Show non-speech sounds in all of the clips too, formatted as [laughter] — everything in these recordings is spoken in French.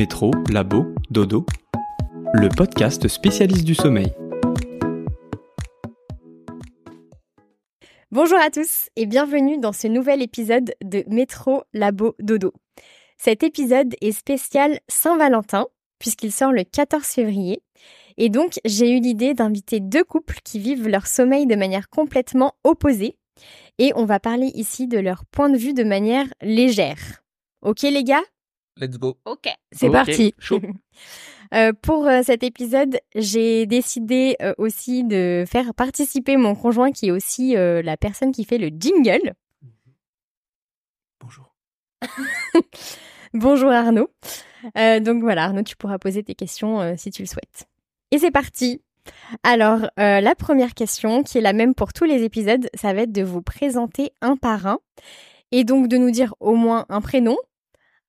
Métro, Labo, Dodo, le podcast spécialiste du sommeil. Bonjour à tous et bienvenue dans ce nouvel épisode de Métro, Labo, Dodo. Cet épisode est spécial Saint-Valentin puisqu'il sort le 14 février. Et donc, j'ai eu l'idée d'inviter deux couples qui vivent leur sommeil de manière complètement opposée. Et on va parler ici de leur point de vue de manière légère. Ok les gars? Let's go. Ok. C'est parti. chaud. [laughs] Euh, pour euh, cet épisode, j'ai décidé euh, aussi de faire participer mon conjoint qui est aussi euh, la personne qui fait le jingle. Bonjour. [laughs] Bonjour Arnaud. Euh, donc voilà, Arnaud, tu pourras poser tes questions euh, si tu le souhaites. Et c'est parti. Alors, euh, la première question, qui est la même pour tous les épisodes, ça va être de vous présenter un par un. Et donc de nous dire au moins un prénom,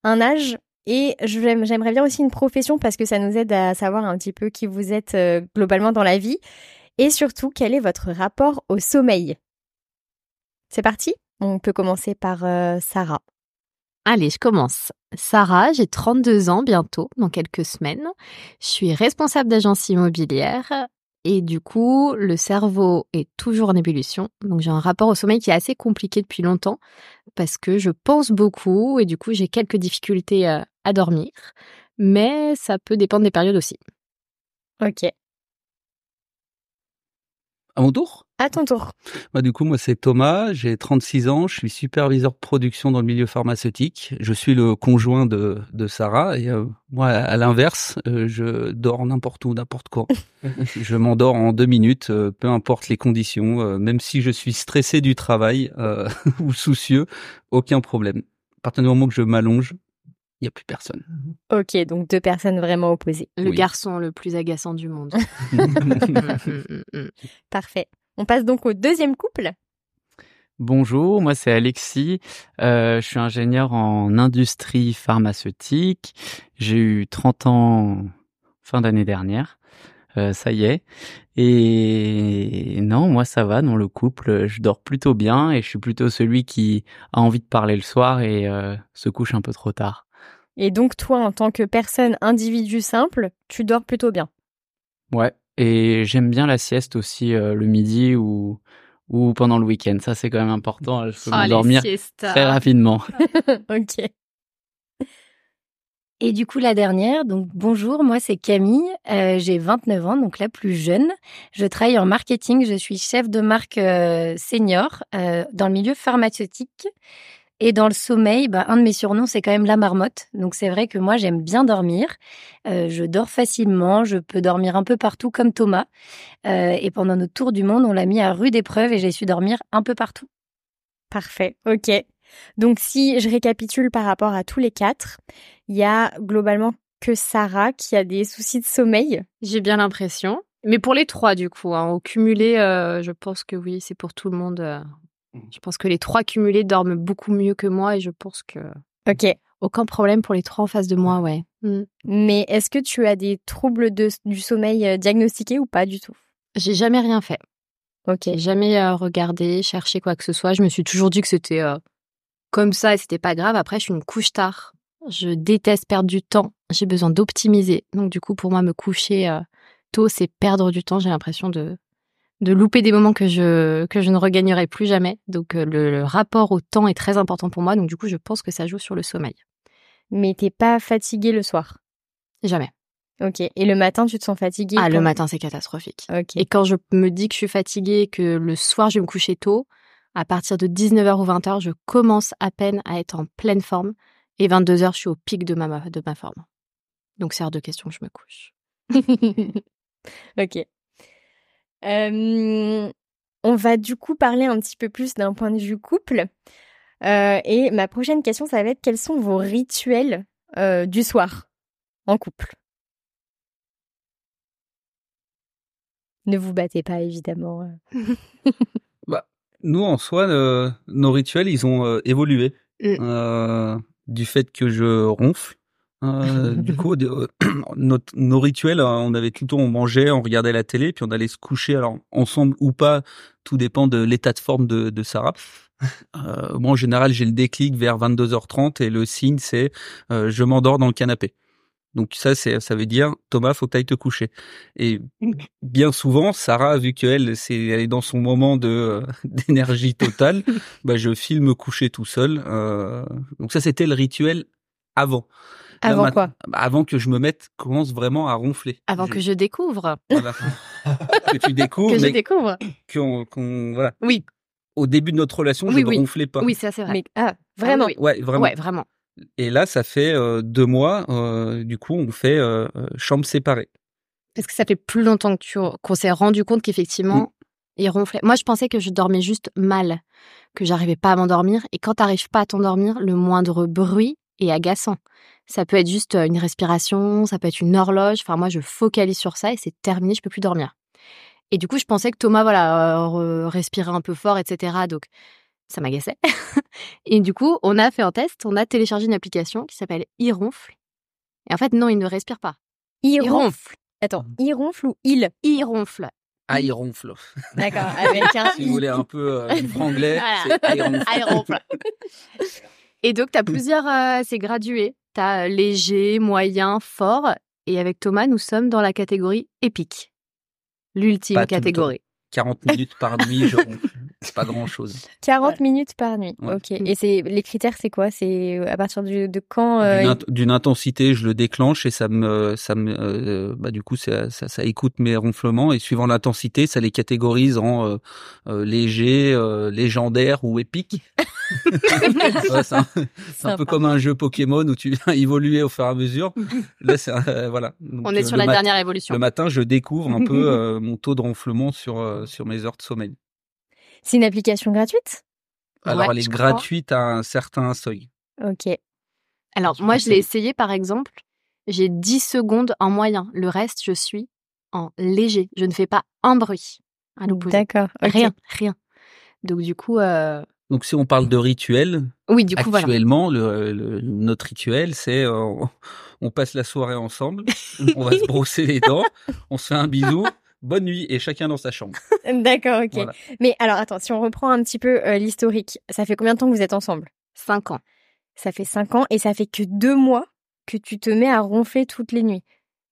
un âge, et j'aimerais bien aussi une profession parce que ça nous aide à savoir un petit peu qui vous êtes euh, globalement dans la vie. Et surtout, quel est votre rapport au sommeil? C'est parti? On peut commencer par euh, Sarah. Allez, je commence. Sarah, j'ai 32 ans bientôt, dans quelques semaines. Je suis responsable d'agence immobilière et du coup, le cerveau est toujours en ébullition. Donc j'ai un rapport au sommeil qui est assez compliqué depuis longtemps parce que je pense beaucoup et du coup, j'ai quelques difficultés euh, à dormir. Mais ça peut dépendre des périodes aussi. Ok. À mon tour? À ton tour. bah, Du coup, moi, c'est Thomas, j'ai 36 ans, je suis superviseur de production dans le milieu pharmaceutique. Je suis le conjoint de, de Sarah et euh, moi, à l'inverse, euh, je dors n'importe où, n'importe quand. [laughs] je m'endors en deux minutes, euh, peu importe les conditions, euh, même si je suis stressé du travail euh, [laughs] ou soucieux, aucun problème. À partir du moment que je m'allonge, il n'y a plus personne. Ok, donc deux personnes vraiment opposées. Le Oui. garçon le plus agaçant du monde. [laughs] Parfait. On passe donc au deuxième couple. Bonjour, moi c'est Alexis, Euh, je suis ingénieur en industrie pharmaceutique, j'ai eu 30 ans fin d'année dernière, Euh, ça y est, et non, moi ça va dans le couple, je dors plutôt bien et je suis plutôt celui qui a envie de parler le soir et euh, se couche un peu trop tard. Et donc toi, en tant que personne individu simple, tu dors plutôt bien. Ouais, et j'aime bien la sieste aussi euh, le midi ou, ou pendant le week-end, ça c'est quand même important, je peux Ah, les m'endormir siestas. très rapidement. [laughs] ok. Et du coup, la dernière, donc bonjour, moi c'est Camille, euh, j'ai 29 ans, donc la plus jeune. Je travaille en marketing, je suis chef de marque euh, senior euh, dans le milieu pharmaceutique. Et dans le sommeil, bah, un de mes surnoms, c'est quand même la marmotte. Donc c'est vrai que moi, j'aime bien dormir. Euh, je dors facilement, je peux dormir un peu partout comme Thomas. Euh, et pendant notre tour du monde, on l'a mis à rude épreuve et j'ai su dormir un peu partout. Parfait. Ok. Donc si je récapitule par rapport à tous les quatre, il y a globalement que Sarah qui a des soucis de sommeil. J'ai bien l'impression. Mais pour les trois, du coup, hein, au cumulé, euh, je pense que oui, c'est pour tout le monde. Euh. Je pense que les trois cumulés dorment beaucoup mieux que moi et je pense que Ok. aucun problème pour les trois en face de moi, ouais. Mm. Mais est-ce que tu as des troubles de- du sommeil euh, diagnostiqués ou pas du tout? J'ai jamais rien fait. Ok. J'ai jamais euh, regardé, cherché quoi que ce soit. Je me suis toujours dit que c'était euh, comme ça et c'était pas grave. Après, je suis une couche tard. Je déteste perdre du temps. J'ai besoin d'optimiser. Donc, du coup, pour moi, me coucher euh, tôt, c'est perdre du temps. J'ai l'impression de, de louper des moments que je, que je ne regagnerai plus jamais. Donc, euh, le, le rapport au temps est très important pour moi. Donc, du coup, je pense que ça joue sur le sommeil. Mais t'es pas fatigué le soir? Jamais. Ok. Et le matin, tu te sens fatigué Ah, le matin, c'est catastrophique. Ok. Et quand je me dis que je suis fatiguée, que le soir je vais me coucher tôt, à partir de 19h ou 20h, je commence à peine à être en pleine forme. Et 22h, je suis au pic de ma, de ma forme. Donc c'est hors de question que je me couche. [laughs] ok. Euh, on va du coup parler un petit peu plus d'un point de vue couple. Euh, et ma prochaine question, ça va être quels sont vos rituels euh, du soir en couple? Ne vous battez pas, évidemment. [laughs] Nous, en soi, nos rituels, ils ont évolué Mm. du fait que je ronfle. Euh, du coup, de- [clears throat] notre- nos rituels, euh, on avait plutôt, on mangeait, on regardait la télé, puis on allait se coucher. Alors ensemble ou pas, tout dépend de l'état de forme de, de Sarah. [laughs] Euh, moi, en général, j'ai le déclic vers 22h30 et le signe, c'est euh, je m'endors dans le canapé. Donc ça, c'est, ça veut dire Thomas, faut que t'ailles te coucher. Et [laughs] bien souvent, Sarah, vu qu'elle, c'est, elle est dans son moment de [laughs] d'énergie totale, bah je file me coucher tout seul. Euh, donc ça, c'était le rituel avant. Là, Avant quoi bah, Avant que je me mette, commence vraiment à ronfler. Avant que je découvre. Voilà. que tu découvres, [laughs] Que je mais découvre. qu'on, qu'on- voilà. Oui, Au début de notre relation, je Oui, ne oui. ronflais pas. oui, ça c'est vrai. Mais ah, vraiment. Ah oui, Ouais, vraiment. Ouais, vraiment. Et là, ça fait euh, deux mois. euh, du coup, on fait euh, chambre séparée. Parce que ça fait plus longtemps que tu qu'on s'est rendu compte qu'effectivement, il ronflait. Moi, je pensais que je dormais juste mal, que j'arrivais pas à m'endormir. Et quand t'arrives pas à t'endormir, le moindre bruit est agaçant. Ça peut être juste une respiration, ça peut être une horloge. Enfin, moi, je focalise sur ça et c'est terminé, je peux plus dormir. Et du coup, je pensais que Thomas, voilà, euh, re- respirait un peu fort, etc. Donc, ça m'agaçait. [laughs] et du coup, on a fait un test, on a téléchargé une application qui s'appelle iRonfle. Et en fait, non, il ne respire pas. Il Il ronfle. Attends, il ronfle ou il? Il ronfle. Ah, il ronfle. D'accord, avec un [laughs] si vous voulez un peu euh, du franglais, Voilà. c'est il ronfle. [laughs] Et donc, tu as plusieurs. euh, c'est gradué. Tu as léger, moyen, fort. Et avec Thomas, nous sommes dans la catégorie épique. L'ultime catégorie. 40 minutes par nuit, je. [laughs] C'est pas grand chose. 40 minutes par nuit. Ouais. Ok. Et c'est les critères, c'est quoi? C'est à partir du- de quand euh, D'une int- D'une intensité, je le déclenche et ça me, ça me, euh, bah du coup, ça, ça, ça écoute mes ronflements et suivant l'intensité, ça les catégorise en euh, euh, léger, euh, légendaire ou épique. [laughs] Ouais, c'est un, peu comme un jeu Pokémon où tu viens [laughs] évoluer au fur et à mesure. Là, c'est un- euh, voilà. Donc, On euh, est sur la dernière évolution. Le matin, je découvre un peu [laughs] euh, mon taux de ronflement sur euh, sur mes heures de sommeil. C'est une application gratuite? Alors, Ouais, elle est crois. gratuite à un certain seuil. Ok. Alors, Je moi, je l'ai essayé, par exemple. J'ai 10 secondes en moyen. Le reste, je suis en léger. Je ne fais pas un bruit. À l'opposé. D'accord. Rien, rien. Donc, du coup, euh, Donc, si on parle de rituel, oui, du coup, voilà. Actuellement, le, le- notre rituel, c'est euh, on- on passe la soirée ensemble, [laughs] on va se brosser les dents, on se fait un bisou, bonne nuit et chacun dans sa chambre. [laughs] D'accord, ok. Voilà. Mais alors, attends, si on reprend un petit peu euh, l'historique, ça fait combien de temps que vous êtes ensemble? 5 ans. Ça fait cinq ans et ça fait que deux mois que tu te mets à ronfler toutes les nuits?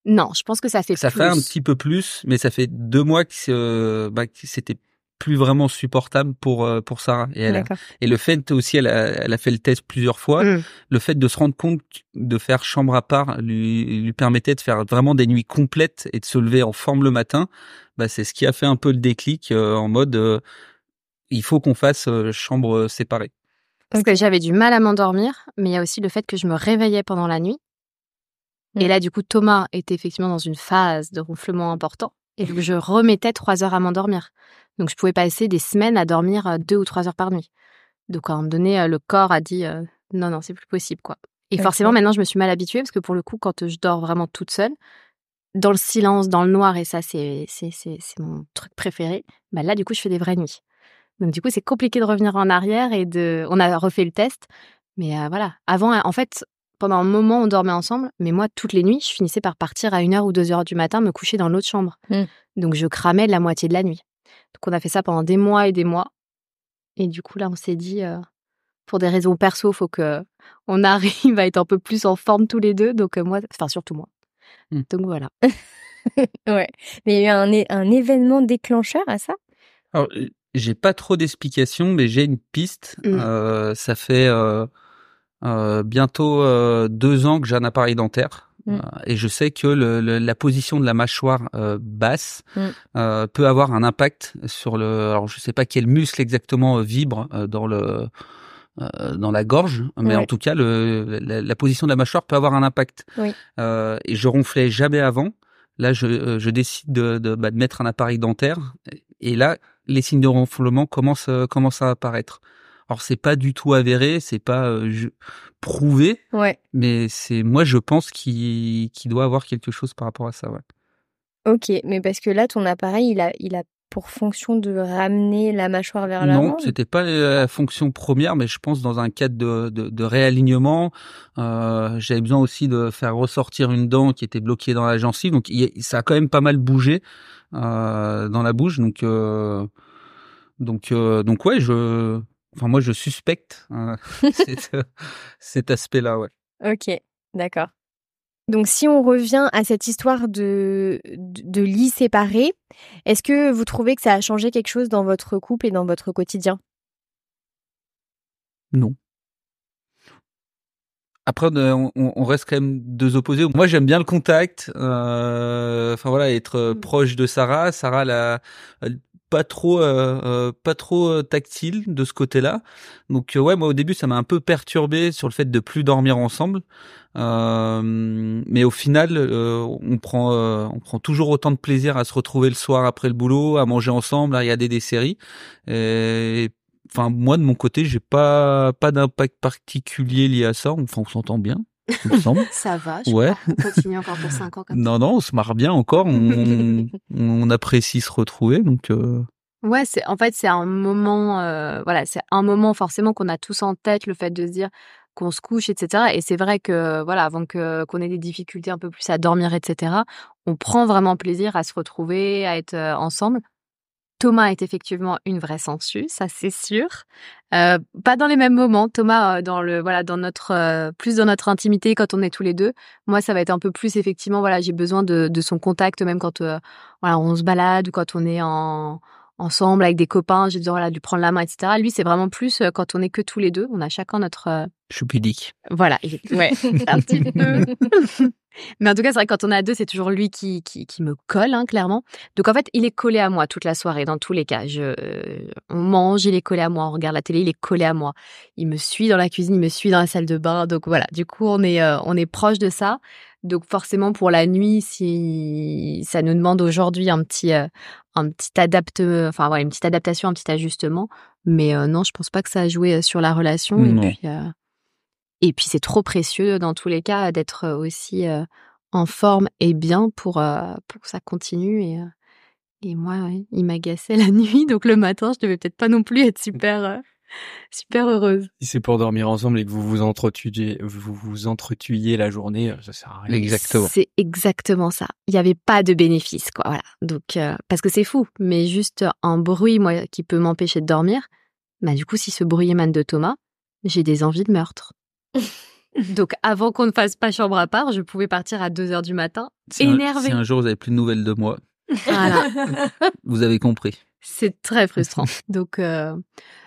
Non, je pense que ça fait Ça plus. fait un petit peu plus, mais ça fait deux mois que, c'est, euh, bah, que c'était plus vraiment supportable pour euh, pour Sarah. Et, elle a- et le fait aussi, elle a, elle a fait le test plusieurs fois. Mm. Le fait de se rendre compte de faire chambre à part lui lui permettait de faire vraiment des nuits complètes et de se lever en forme le matin. Bah, c'est ce qui a fait un peu le déclic euh, en mode euh, il faut qu'on fasse euh, chambre séparée. Parce que j'avais du mal à m'endormir, mais il y a aussi le fait que je me réveillais pendant la nuit. Et Mm. là, du coup, Thomas était effectivement dans une phase de ronflement important. Et donc, je remettais trois heures à m'endormir. Donc, je pouvais passer des semaines à dormir euh, deux ou trois heures par nuit. Donc, à un moment donné, euh, le corps a dit euh, non, non, c'est plus possible, quoi. Et forcément, maintenant, je me suis mal habituée parce que pour le coup, quand je dors vraiment toute seule, dans le silence, dans le noir, et ça, c'est c'est c'est c'est mon truc préféré. Bah là, du coup, je fais des vraies nuits. Donc du coup, c'est compliqué de revenir en arrière et de. On a refait le test, mais euh, voilà. Avant, en fait, pendant un moment, on dormait ensemble, mais moi, toutes les nuits, je finissais par partir à 1h ou 2h du matin, me coucher dans l'autre chambre. Mm. Donc je cramais la moitié de la nuit. Donc on a fait ça pendant des mois et des mois. Et du coup, là, on s'est dit, euh, pour des raisons perso, faut que on [laughs] arrive à être un peu plus en forme tous les deux. Donc euh, moi, enfin surtout moi. Mm. Donc voilà. [laughs] Ouais. Mais il y a eu un, événement déclencheur à ça? Alors, j'ai pas trop d'explications, mais j'ai une piste. Mm. Euh, ça fait euh, bientôt euh, deux ans que j'ai un appareil dentaire. Mm. Euh, et je sais que le, le- la position de la mâchoire euh, basse Mm. euh, peut avoir un impact sur le. Alors je sais pas quel muscle exactement vibre euh, dans le euh, dans la gorge, mais Ouais. en tout cas le, la, la position de la mâchoire peut avoir un impact. Oui. Euh, et je ronflais jamais avant. Là, je, je décide de, de, bah, de mettre un appareil dentaire. Et là, les signes de ronflement commencent, commencent à apparaître. Alors, c'est pas du tout avéré, c'est pas euh, je- prouvé, Ouais. mais c'est moi, je pense qu'il doit avoir quelque chose par rapport à ça. Ouais. Ok, mais parce que là, ton appareil, il a, il a pour fonction de ramener la mâchoire vers l'avant. Non, c'était pas la fonction première, mais je pense dans un cadre de, de, de réalignement, euh, j'avais besoin aussi de faire ressortir une dent qui était bloquée dans la gencive, donc il ça a quand même pas mal bougé euh, dans la bouche, donc euh, donc euh, donc ouais, je, enfin moi je suspecte [laughs] [laughs] euh, cet, cet aspect-là, ouais. Ok, d'accord. Donc si on revient à cette histoire de, de, de lits séparés, est-ce que vous trouvez que ça a changé quelque chose dans votre couple et dans votre quotidien? Non. Après, on, on reste quand même deux opposés. Moi, j'aime bien le contact. Euh, enfin voilà, être Mm. proche de Sarah. Sarah, la, pas trop, euh, euh, pas trop tactile de ce côté-là. Donc euh, ouais, moi au début, ça m'a un peu perturbé sur le fait de plus dormir ensemble. Euh, mais au final, euh, on prend, euh, on prend toujours autant de plaisir à se retrouver le soir après le boulot, à manger ensemble, à regarder des séries. Enfin moi de mon côté j'ai pas pas d'impact particulier lié à ça on s'entend bien il me semble [laughs] Ça va, je ouais crois. On continue encore pour 5 ans comme non non on se marre bien encore [laughs] on, on apprécie se retrouver donc euh... Ouais, c'est en fait c'est un moment, euh, voilà, c'est un moment forcément qu'on a tous en tête, le fait de se dire qu'on se couche, etc. Et c'est vrai que voilà, avant que qu'on ait des difficultés un peu plus à dormir, etc. On prend vraiment plaisir à se retrouver, à être euh, ensemble. Thomas est effectivement une vraie sangsue, ça c'est sûr. Euh, pas dans les mêmes moments. Thomas, euh, dans le voilà, dans notre euh, plus dans notre intimité quand on est tous les deux. Moi, ça va être un peu plus effectivement. Voilà, j'ai besoin de, de son contact même quand euh, voilà on se balade ou quand on est en ensemble avec des copains. J'ai besoin voilà de lui prendre la main, etc. Lui, c'est vraiment plus euh, quand on est que tous les deux. On a chacun notre euh, je suis pudique voilà, ouais, [laughs] un petit peu. [laughs] Mais en tout cas, c'est vrai que quand on est à deux, c'est toujours lui qui, qui, qui me colle, hein, clairement. Donc en fait, il est collé à moi toute la soirée, dans tous les cas. Je, euh, on mange, il est collé à moi. On regarde la télé, il est collé à moi. Il me suit dans la cuisine, il me suit dans la salle de bain. Donc voilà, du coup, on est, euh, on est proche de ça. Donc forcément, pour la nuit, si ça nous demande aujourd'hui un petit, euh, un petit adapte, enfin voilà, une petite adaptation, un petit ajustement. Mais euh, non, je pense pas que ça a joué sur la relation. Non. Et puis, et puis c'est trop précieux dans tous les cas d'être aussi euh, en forme et bien pour, euh, pour que ça continue. Et, euh, et moi, ouais, il m'agaçait la [laughs] nuit, donc le matin, je devais peut-être pas non plus être super, euh, super heureuse. Si c'est pour dormir ensemble et que vous vous entretuiez, vous vous entretuiez la journée, ça sert à rien. exactement C'est exactement ça. Il n'y avait pas de bénéfice, quoi. Voilà. Donc, euh, parce que c'est fou, mais juste un bruit, moi, qui peut m'empêcher de dormir. Bah, du coup, si ce bruit émane de Thomas, j'ai des envies de meurtre. [laughs] Donc, avant qu'on ne fasse pas chambre à part, je pouvais partir à 2 heures du matin, si un, énervée. si un jour vous avez plus de nouvelles de moi Voilà. [laughs] vous avez compris C'est très frustrant. Donc, euh,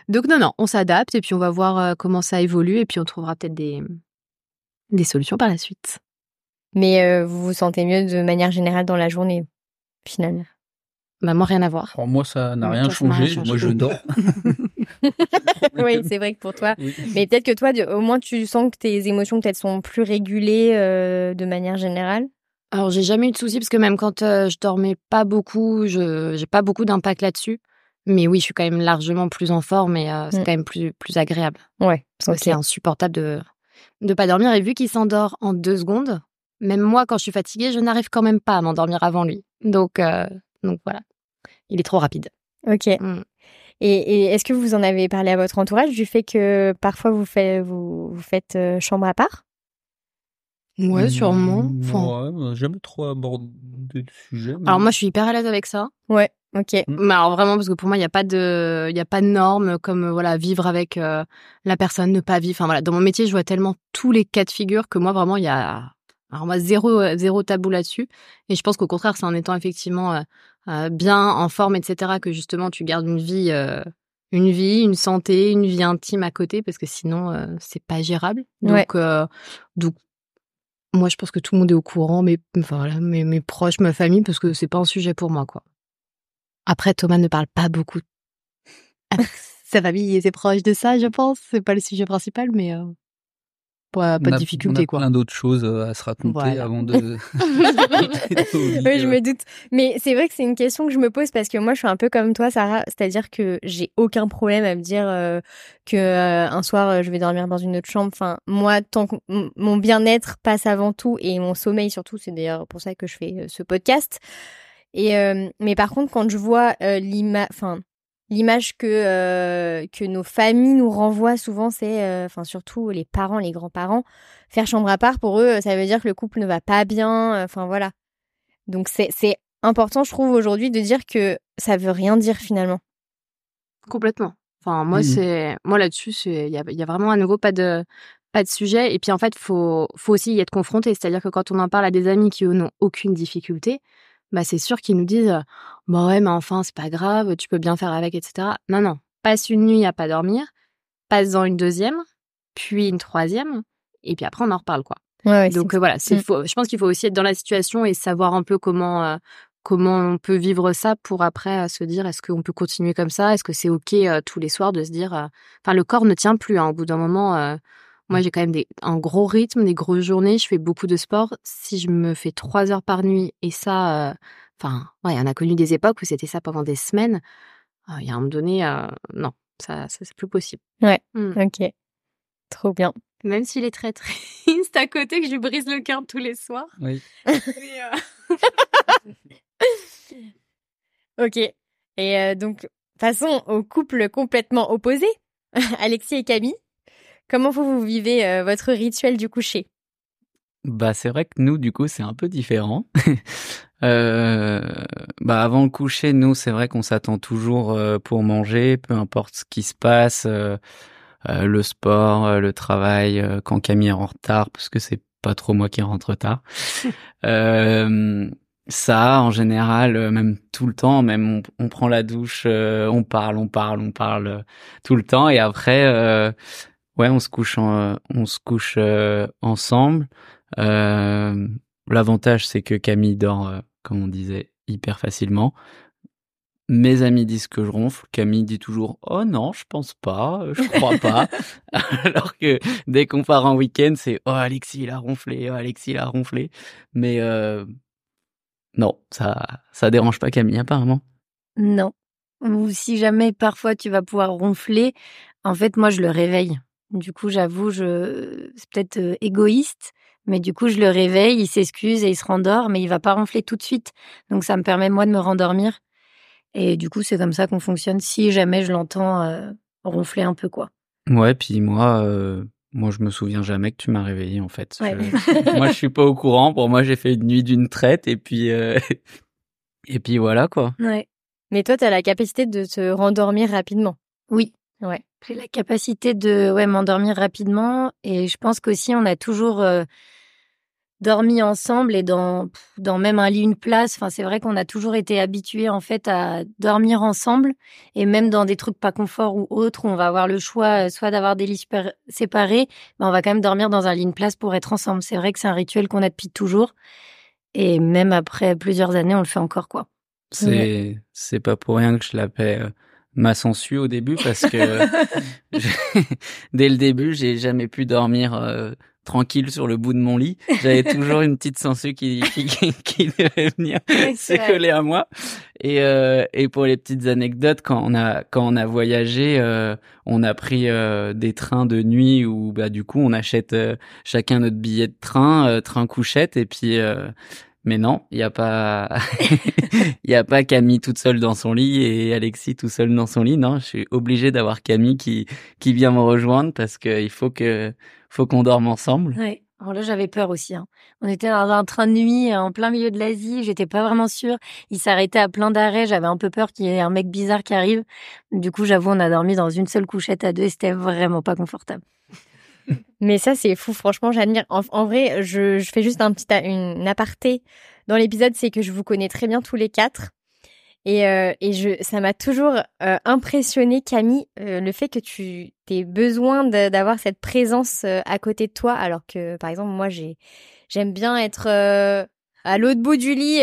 donc non, non, on s'adapte et puis on va voir euh, comment ça évolue et puis on trouvera peut-être des, des solutions par la suite. Mais euh, vous vous sentez mieux de manière générale dans la journée, finalement? Bah, moi, rien à voir. Alors, moi ça n'a rien rien changé. moi je dors [laughs] [laughs] oui, c'est vrai que pour toi. Oui. Mais peut-être que toi, de- au moins, tu sens que tes émotions peut-être sont plus régulées euh, de manière générale? Alors, j'ai jamais eu de soucis parce que même quand euh, je dormais pas beaucoup, je j'ai pas beaucoup d'impact là-dessus. Mais oui, je suis quand même largement plus en forme et euh, c'est Mm. quand même plus, plus agréable. Ouais. Parce que c'est insupportable de de pas dormir. Et vu qu'il s'endort en deux secondes, même moi, quand je suis fatiguée, je n'arrive quand même pas à m'endormir avant lui. Donc, euh, donc voilà. Il est trop rapide. Ok. Mm. Et, et est-ce que vous en avez parlé à votre entourage du fait que parfois vous faites, vous, vous faites euh, chambre à part? Ouais, sûrement. Mmh, Enfin, ouais, on a jamais trop abordé le sujet mais- alors moi, je suis hyper à l'aise avec ça. Ouais. Ok. Mais alors vraiment parce que pour moi il n'y a pas de il y a pas de normes comme voilà vivre avec euh, la personne ne pas vivre enfin voilà dans mon métier je vois tellement tous les cas de figure que moi vraiment il y a alors moi zéro euh, zéro tabou là-dessus et je pense qu'au contraire c'est en étant effectivement euh, bien en forme etc que justement tu gardes une vie euh, une vie une santé une vie intime à côté parce que sinon euh, c'est pas gérable donc Ouais. donc moi je pense que tout le monde est au courant mais voilà mes, mes proches ma famille parce que c'est pas un sujet pour moi quoi après, Thomas ne parle pas beaucoup [laughs] avec sa famille et ses proches de ça, je pense. C'est pas le sujet principal, mais pas, pas de difficulté, on a quoi. plein d'autres choses euh, à se raconter Voilà. avant de [laughs] [laughs] Oui, je me doute. Mais c'est vrai que c'est une question que je me pose parce que moi, je suis un peu comme toi, Sarah. C'est-à-dire que j'ai aucun problème à me dire euh, que euh, un soir, euh, je vais dormir dans une autre chambre. Enfin, moi, tant que mon bien-être passe avant tout et mon sommeil surtout, c'est d'ailleurs pour ça que je fais ce podcast. Et euh, mais par contre, quand je vois l'image, enfin l'image que euh, que nos familles nous renvoient souvent, c'est, euh, enfin surtout les parents, les grands-parents, faire chambre à part pour eux, ça veut dire que le couple ne va pas bien. euh, Enfin voilà. Donc c'est c'est important, je trouve aujourd'hui, de dire que ça veut rien dire finalement. Complètement. Enfin, moi, Mhm. c'est moi là-dessus, c'est il y a, il y a vraiment à nouveau pas de pas de sujet. Et puis en fait, faut faut aussi y être confronté. C'est-à-dire que quand on en parle à des amis qui eux n'ont aucune difficulté, bah c'est sûr qu'ils nous disent bah ouais mais enfin c'est pas grave, tu peux bien faire avec, etc. Non non, passe une nuit à pas dormir, passe dans une deuxième, puis une troisième, et puis après on en reparle quoi. Ouais, Donc euh, voilà, c'est Mm. faut- je pense qu'il faut aussi être dans la situation et savoir un peu comment euh, comment on peut vivre ça pour après euh, se dire est-ce qu'on peut continuer comme ça, est-ce que c'est ok tous les soirs de se dire, enfin le corps ne tient plus hein, au bout d'un moment. Moi j'ai quand même des, un gros rythme, des grosses journées, je fais beaucoup de sport. Si je me fais trois heures par nuit et ça, euh, enfin ouais, on a connu des époques où c'était ça pendant des semaines. Euh, Il y a un moment donné, euh, non, ça, ça c'est plus possible. Ouais. Mm. Ok. Trop bien. Même s'il est très triste à côté, que je lui brise le cœur tous les soirs. Oui. Euh, [laughs] Ok. Et euh, donc, passons au couple complètement opposé, [laughs] Alexis et Camille. Comment vous, vous vivez euh, votre rituel du coucher? Bah c'est vrai que nous du coup c'est un peu différent. [laughs] euh, bah avant le coucher nous c'est vrai qu'on s'attend toujours euh, pour manger, peu importe ce qui se passe, euh, le sport, le travail, quand Camille est en retard parce que c'est pas trop moi qui rentre tard. [laughs] ça en général même tout le temps même on, on prend la douche, on parle, on parle, on parle tout le temps et après ouais on se couche en, on se couche euh, ensemble. Euh, L'avantage, c'est que Camille dort, euh, comme on disait, hyper facilement. Mes amis disent que je ronfle. Camille dit toujours Oh non, je pense pas, euh, je crois pas. [laughs] [laughs] Alors que dès qu'on part en week-end, c'est Oh Alexis, il a ronflé, oh Alexis, il a ronflé. Mais euh, non, ça, ça dérange pas Camille, apparemment. Non. Ou si jamais parfois tu vas pouvoir ronfler, en fait, moi, je le réveille. Du coup, j'avoue, je... c'est peut-être égoïste, mais du coup, je le réveille, il s'excuse et il se rendort, mais il va pas ronfler tout de suite. Donc, ça me permet, moi, de me rendormir. Et du coup, c'est comme ça qu'on fonctionne si jamais je l'entends euh, ronfler un peu, quoi. Ouais, puis moi, euh, moi, je me souviens jamais que tu m'as réveillé, en fait. Ouais. Je- [laughs] moi, je suis pas au courant. Pour moi, j'ai fait une nuit d'une traite et puis, euh, [laughs] et puis voilà, quoi. Ouais. Mais toi, tu as la capacité de te rendormir rapidement. Oui. Ouais. J'ai la capacité de ouais, m'endormir rapidement et je pense qu'aussi on a toujours euh, dormi ensemble et dans, dans même un lit, une place. Enfin, c'est vrai qu'on a toujours été habitués en fait à dormir ensemble et même dans des trucs pas confort ou autres où on va avoir le choix euh, soit d'avoir des lits séparés, mais on va quand même dormir dans un lit, une place pour être ensemble. C'est vrai que c'est un rituel qu'on a depuis toujours et même après plusieurs années, on le fait encore quoi. C'est, c'est pas pour rien que je l'appelle euh, ma sangsue au début parce que [laughs] dès le début, j'ai jamais pu dormir euh, tranquille sur le bout de mon lit. J'avais toujours une petite sangsue qui, qui, qui, [laughs] qui devait venir se coller à moi. Et, euh, et pour les petites anecdotes, quand on a, quand on a voyagé, euh, on a pris euh, des trains de nuit où bah, du coup, on achète euh, chacun notre billet de train, euh, train couchette, et puis... mais non, il y a pas, [laughs] [laughs] il y a pas Camille toute seule dans son lit et Alexis tout seul dans son lit. Non, je suis obligé d'avoir Camille qui qui vient me rejoindre parce que il faut que faut qu'on dorme ensemble. Ouais. Alors là, j'avais peur aussi. hein. On était dans un train de nuit euh, en plein milieu de l'Asie. J'étais pas vraiment sûre. Il s'arrêtait à plein d'arrêts. J'avais un peu peur qu'il y ait un mec bizarre qui arrive. Du coup, j'avoue, on a dormi dans une seule couchette à deux et c'était vraiment pas confortable. Mais ça, c'est fou. Franchement, j'admire. En, vrai, je, fais juste un petit une aparté dans l'épisode, c'est que je vous connais très bien tous les quatre. Et, euh, et je, ça m'a toujours euh, impressionné, Camille, euh, le fait que tu aies besoin d'avoir cette présence euh, à côté de toi, alors que, par exemple, moi, j'ai, j'aime bien être à l'autre bout du lit,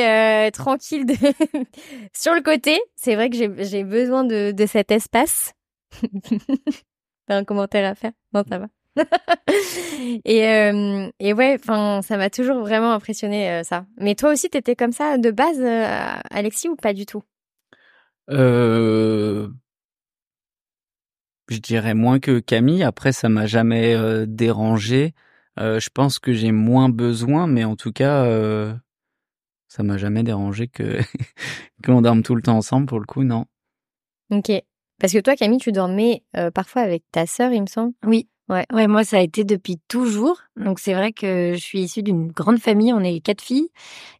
tranquille, [laughs] sur le côté. C'est vrai que j'ai besoin de, de cet espace. [laughs] T'as un commentaire à faire? Non, ça va. [laughs] et, euh, et ouais, enfin, ça m'a toujours vraiment impressionné euh, ça. Mais toi aussi, t'étais comme ça de base, euh, Alexis, ou pas du tout? Euh, je dirais moins que Camille. Après, ça m'a jamais euh, dérangé. Euh, je pense que j'ai moins besoin, mais en tout cas, euh, ça m'a jamais dérangé que [laughs] qu'on dorme tout le temps ensemble. Pour le coup, non. Ok. Parce que toi, Camille, tu dormais euh, parfois avec ta sœur, il me semble. Oui. Ouais, ouais, moi ça a été depuis toujours. Donc c'est vrai que je suis issue d'une grande famille, on est quatre filles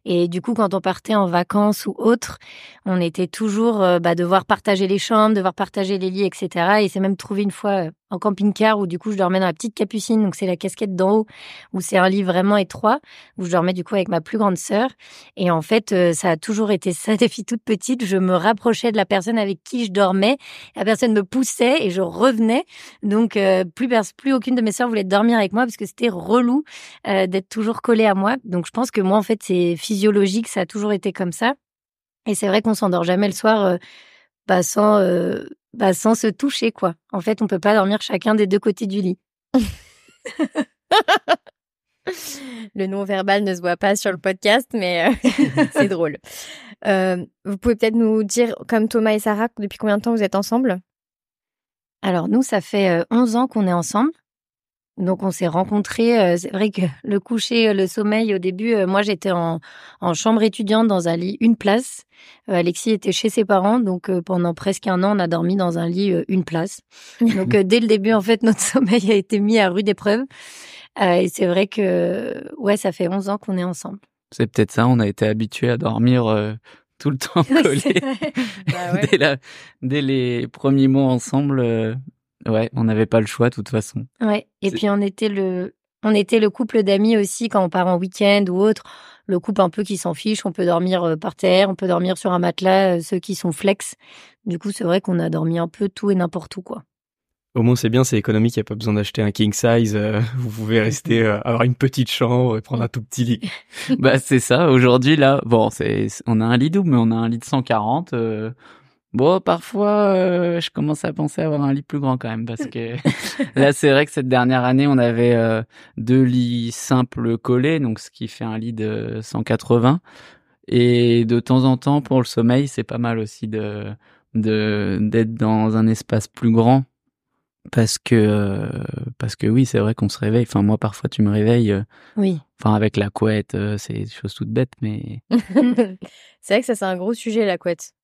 et du coup quand on partait en vacances ou autre, on était toujours euh, bah, devoir partager les chambres, devoir partager les lits, etc. Et c'est même trouvé une fois euh, en camping-car où du coup je dormais dans la petite capucine, donc c'est la casquette d'en haut, où c'est un lit vraiment étroit, où je dormais du coup avec ma plus grande sœur. Et en fait, euh, ça a toujours été ça [laughs] depuis toute petite. Je me rapprochais de la personne avec qui je dormais, la personne me poussait et je revenais. Donc euh, plus plus aucune de mes sœurs voulait dormir avec moi parce que c'était relou euh, d'être toujours collée à moi. Donc je pense que moi en fait c'est physiologique, ça a toujours été comme ça. Et c'est vrai qu'on s'endort jamais le soir bah, sans bah, sans se toucher, quoi. En fait, on peut pas dormir chacun des deux côtés du lit. [laughs] le non-verbal ne se voit pas sur le podcast, mais euh, [laughs] c'est drôle. Euh, vous pouvez peut-être nous dire, comme Thomas et Sarah, depuis combien de temps vous êtes ensemble? Alors, nous, ça fait 11 euh, ans qu'on est ensemble. Donc on s'est rencontrés. Euh, c'est vrai que le coucher, euh, le sommeil, au début, euh, moi j'étais en, chambre étudiante dans un lit une place. Alexis était chez ses parents, donc pendant presque un an, on a dormi dans un lit une place. [laughs] Donc dès le début, en fait, [laughs] notre sommeil a été mis à rude épreuve. et c'est vrai que ouais, ça fait 11 ans qu'on est ensemble. C'est peut-être ça. On a été habitués à dormir tout le [laughs] temps collés. Bah dès, les premiers mois ensemble, Ouais, on n'avait pas le choix de toute façon. Ouais, et puis on était le on était le couple d'amis aussi quand on part en week-end ou autre. Le couple un peu qui s'en fiche, on peut dormir euh, par terre, on peut dormir sur un matelas, euh, ceux qui sont flex. Du coup, c'est vrai qu'on a dormi un peu tout et n'importe où, quoi. Au moins, c'est bien, c'est économique, il n'y a pas besoin d'acheter un king size. Euh, [laughs] vous pouvez rester, avoir une petite chambre et prendre un tout petit lit. [laughs] bah, c'est ça. Aujourd'hui, là, bon, c'est, on a un lit double, mais on a un lit de 140. Bon, parfois, euh, je commence à penser à avoir un lit plus grand quand même, parce que [laughs] là, c'est vrai que cette dernière année, on avait euh, deux lits simples collés, donc ce qui fait un lit de 180. Et de temps en temps, pour le sommeil, c'est pas mal aussi de de d'être dans un espace plus grand, parce que euh, parce que oui, c'est vrai qu'on se réveille. Enfin, moi, parfois, tu me réveilles. oui. Enfin, avec la couette, c'est des choses toutes bêtes, mais. [laughs] c'est vrai que ça, c'est un gros sujet, la couette.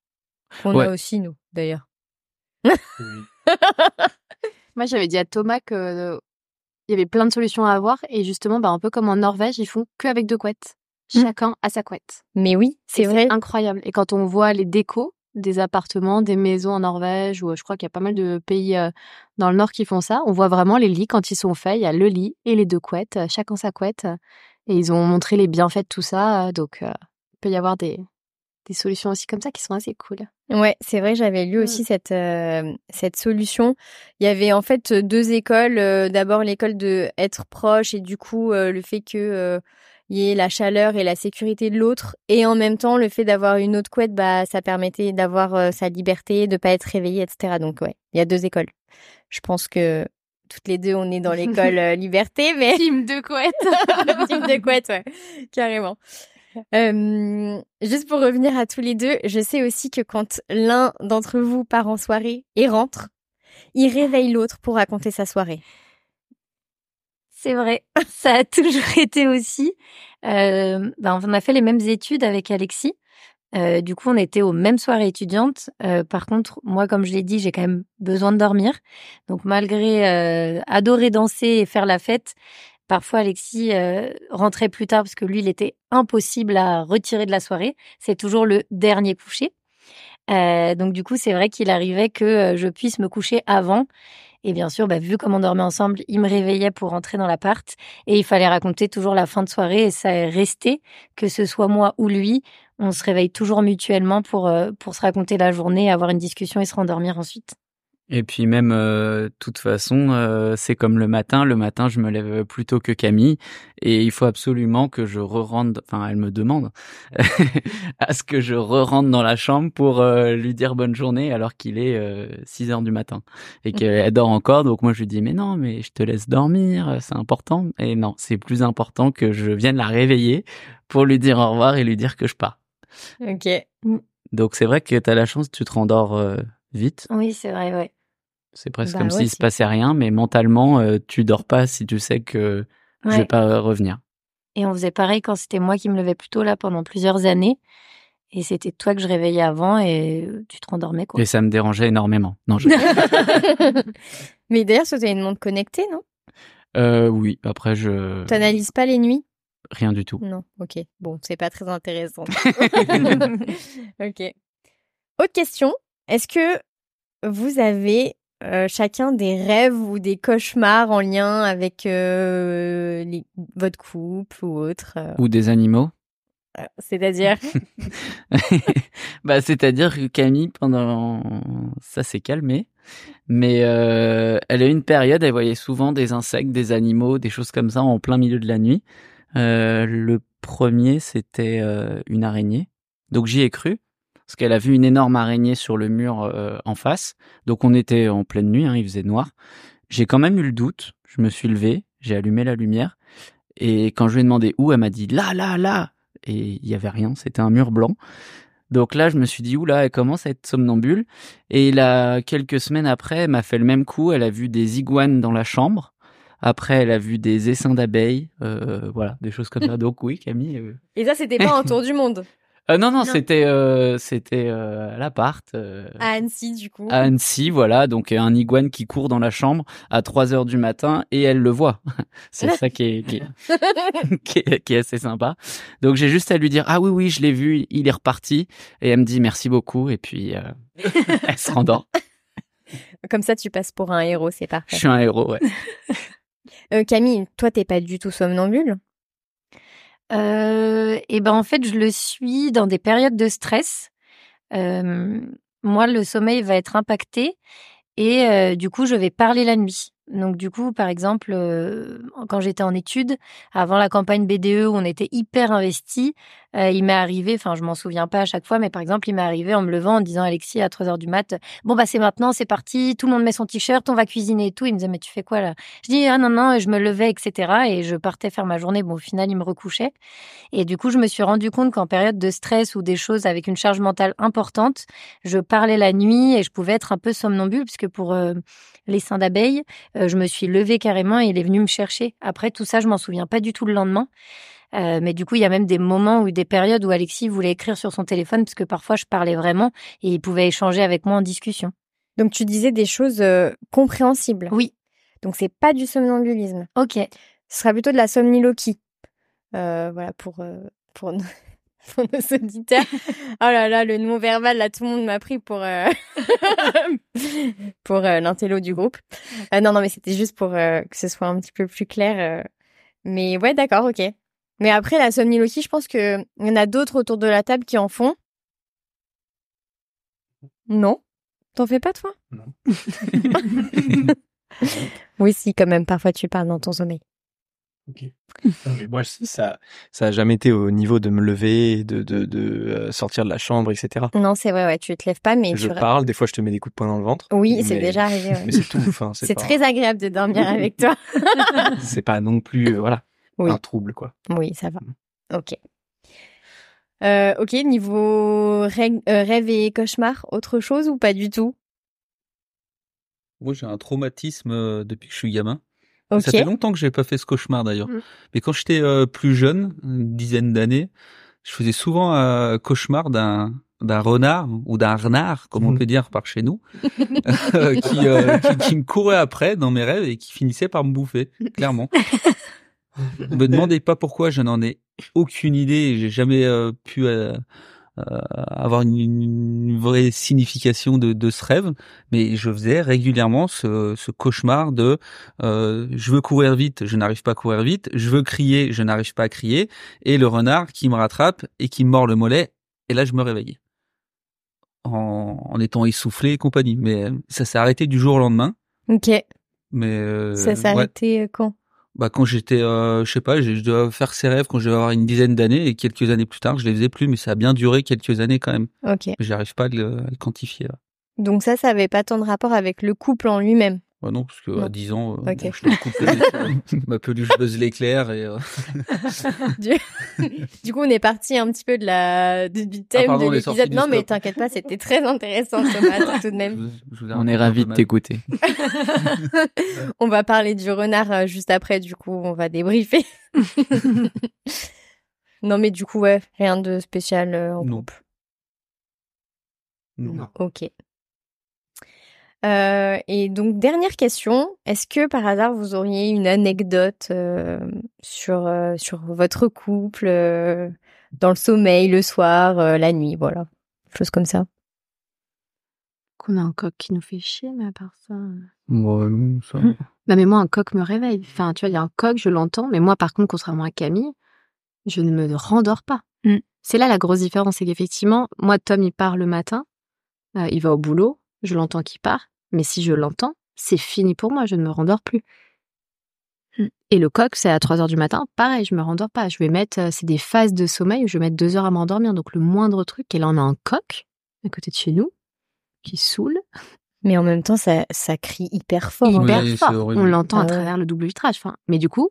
On a aussi, nous, d'ailleurs. [laughs] Moi, j'avais dit à Thomas que euh, il y avait plein de solutions à avoir et justement, bah, un peu comme en Norvège, ils font que avec deux couettes. Mmh. Chacun a sa couette. Mais oui, c'est vrai. incroyable. Et quand on voit les décos des appartements, des maisons en Norvège, ou je crois qu'il y a pas mal de pays euh, dans le nord qui font ça, on voit vraiment les lits quand ils sont faits. Il y a le lit et les deux couettes, chacun sa couette. Et ils ont montré les bienfaits de tout ça. Donc, euh, il peut y avoir des, des solutions aussi comme ça qui sont assez cool. Ouais, c'est vrai, j'avais lu aussi mmh. cette euh, cette solution. Il y avait en fait deux écoles. Euh, d'abord l'école de être proche et du coup euh, le fait que il y ait la chaleur et la sécurité de l'autre et en même temps le fait d'avoir une autre couette, bah ça permettait d'avoir sa liberté, de pas être réveillé, etc. Donc ouais, il y a deux écoles. Je pense que toutes les deux on est dans l'école [laughs] liberté, mais team de couette, [laughs] team de couette, ouais, carrément. Euh, juste pour revenir à tous les deux, je sais aussi que quand l'un d'entre vous part en soirée et rentre, il réveille l'autre pour raconter sa soirée. C'est vrai, [laughs] ça a toujours été aussi. Euh, ben, on a fait les mêmes études avec Alexis. Euh, du coup, on était aux mêmes soirées étudiantes. Par contre, moi, comme je l'ai dit, j'ai quand même besoin de dormir. Donc, malgré adorer danser et faire la fête, Parfois, Alexis euh, rentrait plus tard parce que lui, il était impossible à retirer de la soirée. C'est toujours le dernier coucher. Euh, donc du coup, c'est vrai qu'il arrivait que euh, je puisse me coucher avant. Et bien sûr, bah, vu comment on dormait ensemble, il me réveillait pour rentrer dans l'appart. Et il fallait raconter toujours la fin de soirée. Et ça est resté, que ce soit moi ou lui, on se réveille toujours mutuellement pour, pour se raconter la journée, avoir une discussion et se rendormir ensuite. Et puis même, euh, toute façon, euh, c'est comme le matin. Le matin, je me lève plus tôt que Camille, et il faut absolument que je re-rentre. Enfin, elle me demande [laughs] à ce que je re-rentre dans la chambre pour euh, lui dire bonne journée, alors qu'il est 6 heures du matin et qu'elle dort encore. Donc moi, je lui dis mais non, mais je te laisse dormir, c'est important. Et non, c'est plus important que je vienne la réveiller pour lui dire au revoir et lui dire que je pars. Ok. Donc c'est vrai que tu as la chance, tu te rendors vite. Oui, c'est vrai, ouais. C'est presque bah comme s'il se passait rien, mais mentalement, euh, tu dors pas si tu sais que je vais pas revenir. Et on faisait pareil quand c'était moi qui me levais plutôt là pendant plusieurs années. Et c'était toi que je réveillais avant et euh, tu te rendormais quoi. Et ça me dérangeait énormément. Non, je... [laughs] [laughs] mais d'ailleurs, tu as une montre connectée, non? Euh, Oui, après je... Tu n'analyses pas les nuits? Rien du tout. Non, ok. Bon, c'est pas très intéressant. [laughs] ok. Autre question. Est-ce que vous avez euh, chacun des rêves ou des cauchemars en lien avec euh, les- votre couple ou autre. euh, Ou des animaux. C'est-à-dire? [laughs] Bah, c'est-à-dire que Camille, pendant, ça s'est calmé, mais euh, elle a eu une période, elle voyait souvent des insectes, des animaux, des choses comme ça en plein milieu de la nuit. Le premier, c'était une araignée. Donc j'y ai cru, parce qu'elle a vu une énorme araignée sur le mur euh, en face. Donc on était en pleine nuit, hein, il faisait noir. J'ai quand même eu le doute. Je me suis levé, j'ai allumé la lumière, et quand je lui ai demandé où, elle m'a dit là, là, là. Et il y avait rien, c'était un mur blanc. Donc là, je me suis dit, oula, elle commence à être somnambule. Et là, quelques semaines après, elle m'a fait le même coup. Elle a vu des iguanes dans la chambre. Après, elle a vu des essaims d'abeilles. Euh, voilà, des choses comme ça. [laughs] Donc oui, Camille. euh, Et ça, c'était pas un tour du monde. [laughs] euh, non, non, Non. c'était euh, c'était euh, à l'appart. euh, À Annecy, du coup. à Annecy, voilà, donc un iguane qui court dans la chambre à 3 heures du matin et elle le voit. [laughs] C'est ça qui est, qui, est, [laughs] qui, est, qui est assez sympa. Donc j'ai juste à lui dire ah oui oui je l'ai vu, il est reparti et elle me dit merci beaucoup et puis euh, [laughs] elle se rendort. Comme ça, tu passes pour un héros, c'est Je parfait. suis un héros. Ouais. Euh, Camille, toi, t'es pas du tout somnambule? Euh, et ben en fait, je le suis dans des périodes de stress. Moi, le sommeil va être impacté et du coup, je vais parler la nuit. Donc du coup, par exemple, quand j'étais en études, avant la campagne BDE où on était hyper investi, euh, il m'est arrivé, enfin je m'en souviens pas à chaque fois, mais par exemple, il m'est arrivé en me levant en disant Alexis à 3 heures du mat, bon bah c'est maintenant, c'est parti, tout le monde met son t-shirt, on va cuisiner et tout. Il me disait mais tu fais quoi là? Je dis ah non non, et je me levais etc. Et je partais faire ma journée. Bon au final, il me recouchait. Et du coup, je me suis rendu compte qu'en période de stress ou des choses avec une charge mentale importante, je parlais la nuit et je pouvais être un peu somnambule, puisque pour euh, les seins d'abeilles, euh, je me suis levée carrément et il est venu me chercher. Après, tout ça, je m'en souviens pas du tout le lendemain. Euh, mais du coup, il y a même des moments ou des périodes où Alexis voulait écrire sur son téléphone, parce que parfois, je parlais vraiment et il pouvait échanger avec moi en discussion. Donc, tu disais des choses euh, compréhensibles. Oui, Donc, c'est pas du somnambulisme. ok. Ce sera plutôt de la somniloquie. Euh, voilà, pour, pour, nos, [laughs] pour nos auditeurs. [laughs] Oh là là, le non verbal, là, tout le monde m'a pris pour, [laughs] pour l'intello du groupe. Non, non, mais c'était juste pour que ce soit un petit peu plus clair. Mais ouais, d'accord, ok. Mais après, la somniloquie, je pense que il y en a d'autres autour de la table qui en font. Non T'en fais pas, toi? Non. [laughs] oui, si, quand même. Parfois, tu parles dans ton sommeil. Non, mais moi, ça, ça a jamais été au niveau de me lever, de, de, de euh, sortir de la chambre, etc. Non, c'est vrai, ouais, tu te lèves pas, mais Je tu... parle, des fois, je te mets des coups de poing dans le ventre. Oui, c'est déjà arrivé. ouais. Mais c'est tout. Enfin, c'est C'est pas, très agréable de dormir avec toi. [laughs] c'est pas non plus, euh, voilà, Oui. un trouble, quoi. Oui, ça va. Ok. Euh, ok, niveau règ- euh, rêve et cauchemar, autre chose ou pas du tout? Moi, j'ai un traumatisme euh, depuis que je suis gamin. Ça fait longtemps que j'ai pas fait ce cauchemar d'ailleurs. Mm. Mais quand j'étais euh, plus jeune, une dizaine d'années, je faisais souvent un cauchemar d'un d'un renard ou d'un renard, comme on Mm. peut dire par chez nous, [laughs] qui, qui, qui me courait après dans mes rêves et qui finissait par me bouffer, clairement. [laughs] me demandez pas pourquoi, je n'en ai aucune idée. J'ai jamais euh, pu euh, euh, avoir une, une vraie signification de, de ce rêve, mais je faisais régulièrement ce, ce cauchemar de je veux courir vite, je n'arrive pas à courir vite, je veux crier, je n'arrive pas à crier, et le renard qui me rattrape et qui me mord le mollet, et là je me réveillais en, en étant essoufflé et compagnie. Mais ça s'est arrêté du jour au lendemain. Ok. Mais ça s'est ouais. arrêté quand? Bah quand j'étais, euh, je sais pas, je je dois faire ces rêves quand je vais avoir une dizaine d'années et quelques années plus tard, je les faisais plus, mais ça a bien duré quelques années quand même. Ok. J'arrive pas à le, à le quantifier. Là. Donc ça, ça avait pas tant de rapport avec le couple en lui-même. Bah non, parce que Non. à 10 ans, euh, Ok. bon, je te coupe le- [laughs] ma peluche buzz l'éclair et euh, [laughs] Du coup, on est parti un petit peu de la du du thème Ah, pardon, de l'épisode. Non, mais t'inquiète pas, c'était très intéressant, Thomas, [laughs] tout de je même. vous- je vous ai On est ravis de t'écouter. On va parler du renard euh, juste après, du coup, on va débriefer. non, mais du coup, ouais, rien de spécial euh, en Non. couple. Non. Ok. Euh, et donc, dernière question. Est-ce que par hasard, vous auriez une anecdote euh, sur, euh, sur votre couple, euh, dans le sommeil, le soir, euh, la nuit, voilà. Chose comme ça? Qu'on a un coq qui nous fait chier, mais à part ça. Moi, non, ça. [laughs] Non, mais moi, un coq me réveille. Enfin, tu vois, il y a un coq, je l'entends, mais moi, par contre, contrairement à Camille, je ne me rendors pas. Mm. C'est là la grosse différence, c'est qu'effectivement, moi, Tom, il part le matin, euh, il va au boulot, je l'entends qu'il part, mais si je l'entends, c'est fini pour moi, je ne me rendors plus. Mm. Et le coq, c'est à 3 heures du matin, pareil, je me rendors pas. Je vais mettre, euh, c'est des phases de sommeil où je vais mettre deux heures à m'endormir. Donc le moindre truc, et là on a un coq à côté de chez nous qui saoule. Mais en même temps, ça, ça crie hyper fort. hein. hyper Oui, fort. On l'entend Ah à ouais. travers le double vitrage. Enfin, mais du coup,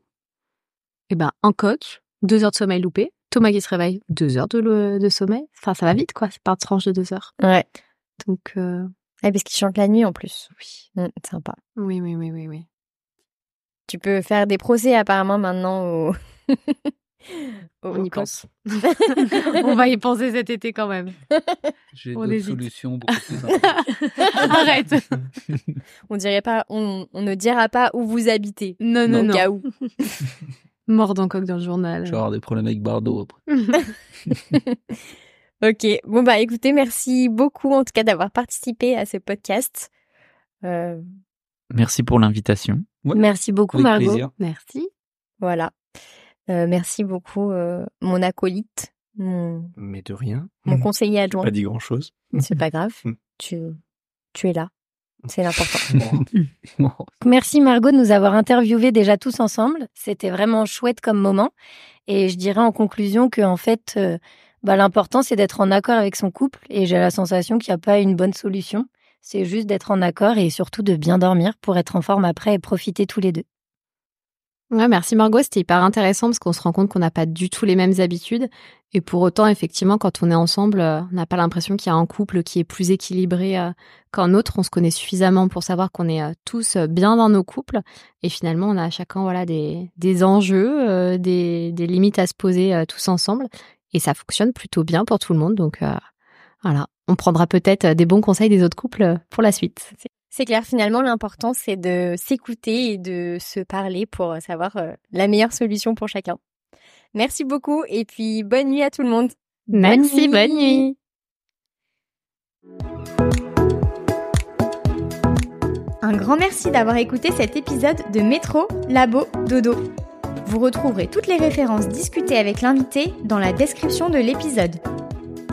eh ben, un coq, deux heures de sommeil loupé, Thomas qui se réveille, deux heures de, le- de sommeil. Enfin, ça va vite, quoi. C'est par tranche de deux heures. Ouais. Donc, euh, Ouais, parce qu'il chante la nuit en plus. oui. Mm, sympa. Oui, oui, oui, oui, oui. Tu peux faire des procès apparemment maintenant au. [laughs] au- On y pense. [laughs] On va y penser cet été quand même. [laughs] J'ai d'autres solutions beaucoup plus. Arrête. On dirait pas, on, on ne dira pas où vous habitez. Non, non, au non. cas où. Mort dans le journal. Je vais avoir des problèmes avec Bardot après. Ok. Bon bah écoutez, merci beaucoup en tout cas d'avoir participé à ce podcast. Euh, Merci pour l'invitation. Ouais. Merci beaucoup, Avec Margot. plaisir. Merci. voilà. Euh, merci beaucoup euh, mon acolyte, mon, Mais de rien. mon conseiller adjoint. Pas dit grand chose. C'est pas grave. Mm. tu, tu es là. C'est l'important. [laughs] Merci Margot de nous avoir interviewés déjà tous ensemble. C'était vraiment chouette comme moment. Et je dirais en conclusion que en fait, euh, bah, l'important c'est d'être en accord avec son couple. Et j'ai la sensation qu'il n'y a pas une bonne solution. C'est juste d'être en accord et surtout de bien dormir pour être en forme après et profiter tous les deux. Merci Margot, c'était hyper intéressant parce qu'on se rend compte qu'on n'a pas du tout les mêmes habitudes. Et pour autant, effectivement, quand on est ensemble, euh, on n'a pas l'impression qu'il y a un couple qui est plus équilibré euh, qu'un autre. On se connaît suffisamment pour savoir qu'on est euh, tous bien dans nos couples. Et finalement, on a chacun des, des enjeux, des, limites à se poser tous ensemble. Et ça fonctionne plutôt bien pour tout le monde. Donc euh, voilà, on prendra peut-être euh, des bons conseils des autres couples euh, pour la suite. C'est clair, finalement, l'important, c'est de s'écouter et de se parler pour savoir euh, la meilleure solution pour chacun. Merci beaucoup et puis bonne nuit à tout le monde. Merci, bonne nuit. Un grand merci d'avoir écouté cet épisode de Métro, Labo, Dodo. Vous retrouverez toutes les références discutées avec l'invité dans la description de l'épisode.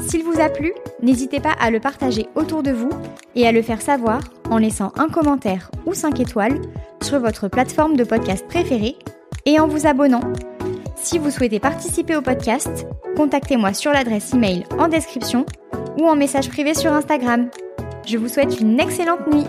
S'il vous a plu, n'hésitez pas à le partager autour de vous et à le faire savoir en laissant un commentaire ou 5 étoiles sur votre plateforme de podcast préférée et en vous abonnant. Si vous souhaitez participer au podcast, contactez-moi sur l'adresse email en description ou en message privé sur Instagram. Je vous souhaite une excellente nuit